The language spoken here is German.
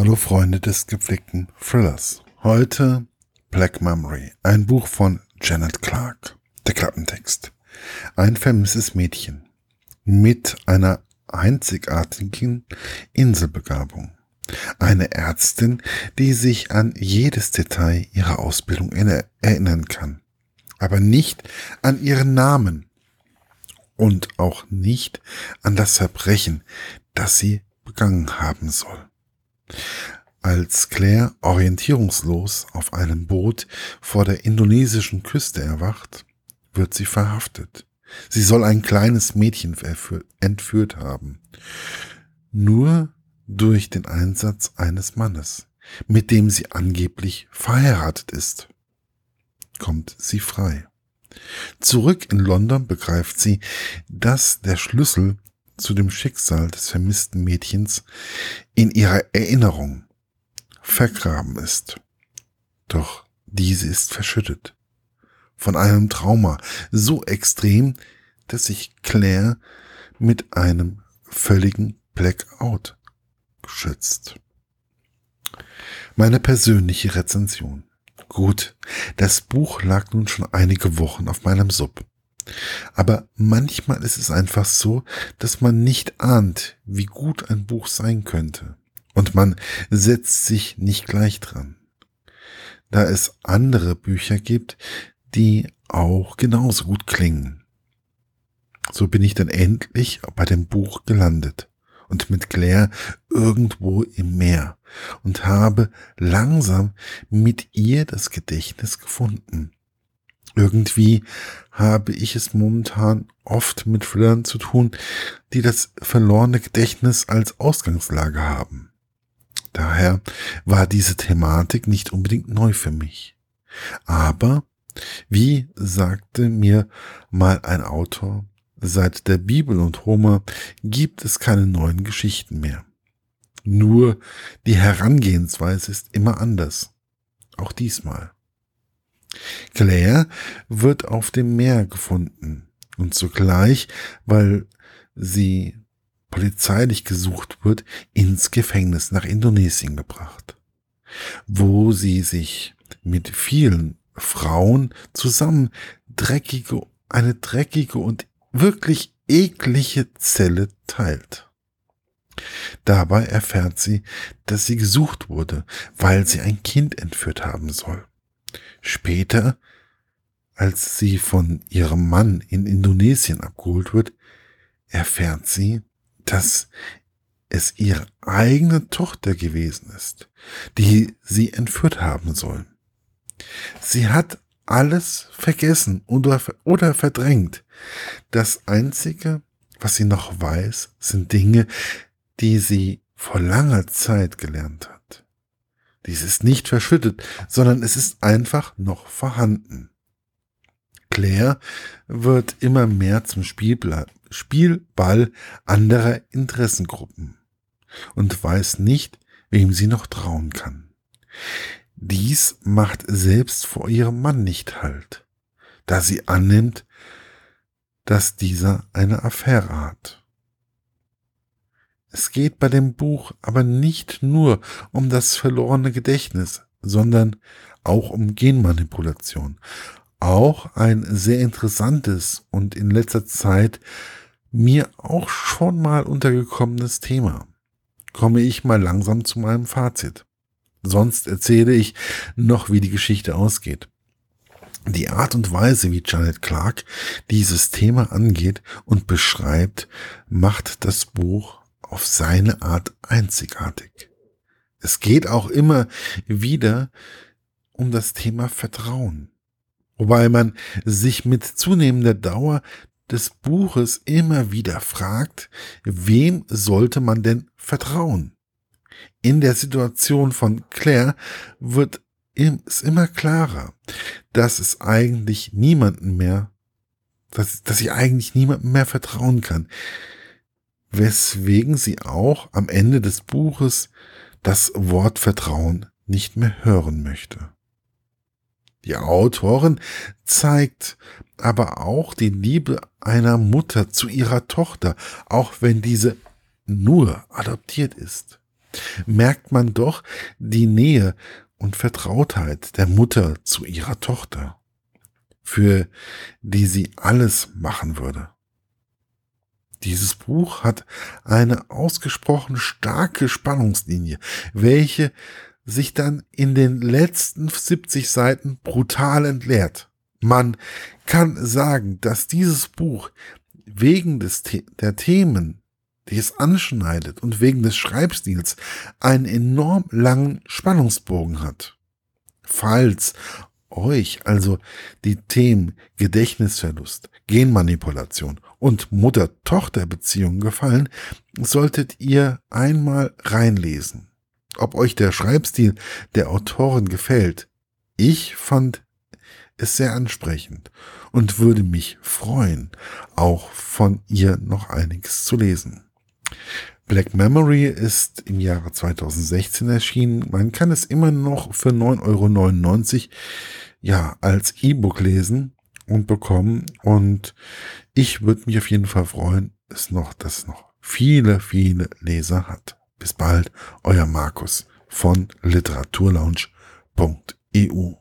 Hallo Freunde des gepflegten Thrillers. Heute Black Memory, ein Buch von Janet Clark. Der Klappentext. Ein vermisstes Mädchen mit einer einzigartigen Inselbegabung. Eine Ärztin, die sich an jedes Detail ihrer Ausbildung erinnern kann, aber nicht an ihren Namen und auch nicht an das Verbrechen, das sie begangen haben soll. Als Claire orientierungslos auf einem Boot vor der indonesischen Küste erwacht, wird sie verhaftet. Sie soll ein kleines Mädchen entführt haben. Nur durch den Einsatz eines Mannes, mit dem sie angeblich verheiratet ist, kommt sie frei. Zurück in London begreift sie, dass der Schlüssel zu dem Schicksal des vermissten Mädchens in ihrer Erinnerung vergraben ist. Doch diese ist verschüttet von einem Trauma so extrem, dass sich Claire mit einem völligen Blackout schützt. Meine persönliche Rezension. Gut, das Buch lag nun schon einige Wochen auf meinem Sub. Aber manchmal ist es einfach so, dass man nicht ahnt, wie gut ein Buch sein könnte. Und man setzt sich nicht gleich dran. Da es andere Bücher gibt, die auch genauso gut klingen. So bin ich dann endlich bei dem Buch gelandet und mit Claire irgendwo im Meer und habe langsam mit ihr das Gedächtnis gefunden. Irgendwie habe ich es momentan oft mit Thrillern zu tun, die das verlorene Gedächtnis als Ausgangslage haben. Daher war diese Thematik nicht unbedingt neu für mich. Aber, wie sagte mir mal ein Autor, seit der Bibel und Homer gibt es keine neuen Geschichten mehr. Nur die Herangehensweise ist immer anders. Auch diesmal. Claire wird auf dem Meer gefunden und zugleich, weil sie polizeilich gesucht wird, ins Gefängnis nach Indonesien gebracht, wo sie sich mit vielen Frauen zusammen dreckige, eine dreckige und wirklich eklige Zelle teilt. Dabei erfährt sie, dass sie gesucht wurde, weil sie ein Kind entführt haben soll. Später, als sie von ihrem Mann in Indonesien abgeholt wird, erfährt sie, dass es ihre eigene Tochter gewesen ist, die sie entführt haben soll. Sie hat alles vergessen oder, oder verdrängt. Das Einzige, was sie noch weiß, sind Dinge, die sie vor langer Zeit gelernt hat. Dies ist nicht verschüttet, sondern es ist einfach noch vorhanden. Claire wird immer mehr zum Spielball anderer Interessengruppen und weiß nicht, wem sie noch trauen kann. Dies macht selbst vor ihrem Mann nicht Halt, da sie annimmt, dass dieser eine Affäre hat. Es geht bei dem Buch aber nicht nur um das verlorene Gedächtnis, sondern auch um Genmanipulation. Auch ein sehr interessantes und in letzter Zeit mir auch schon mal untergekommenes Thema. Komme ich mal langsam zu meinem Fazit. Sonst erzähle ich noch, wie die Geschichte ausgeht. Die Art und Weise, wie Janet Clark dieses Thema angeht und beschreibt, macht das Buch auf seine Art einzigartig. Es geht auch immer wieder um das Thema Vertrauen, wobei man sich mit zunehmender Dauer des Buches immer wieder fragt, wem sollte man denn vertrauen? In der Situation von Claire wird es immer klarer, dass es eigentlich niemanden mehr, dass, dass sie eigentlich niemandem mehr vertrauen kann weswegen sie auch am Ende des Buches das Wort Vertrauen nicht mehr hören möchte. Die Autorin zeigt aber auch die Liebe einer Mutter zu ihrer Tochter, auch wenn diese nur adoptiert ist. merkt man doch die Nähe und Vertrautheit der Mutter zu ihrer Tochter, für die sie alles machen würde. Dieses Buch hat eine ausgesprochen starke Spannungslinie, welche sich dann in den letzten 70 Seiten brutal entleert. Man kann sagen, dass dieses Buch wegen des, der Themen, die es anschneidet und wegen des Schreibstils einen enorm langen Spannungsbogen hat. Falls euch also die Themen Gedächtnisverlust, Genmanipulation und Mutter-Tochter-Beziehungen gefallen, solltet ihr einmal reinlesen. Ob euch der Schreibstil der Autorin gefällt. Ich fand es sehr ansprechend und würde mich freuen, auch von ihr noch einiges zu lesen. Black Memory ist im Jahre 2016 erschienen. Man kann es immer noch für 9,99 Euro ja, als E-Book lesen und bekommen. Und ich würde mich auf jeden Fall freuen, es noch, dass es noch viele, viele Leser hat. Bis bald, euer Markus von literaturlaunch.eu.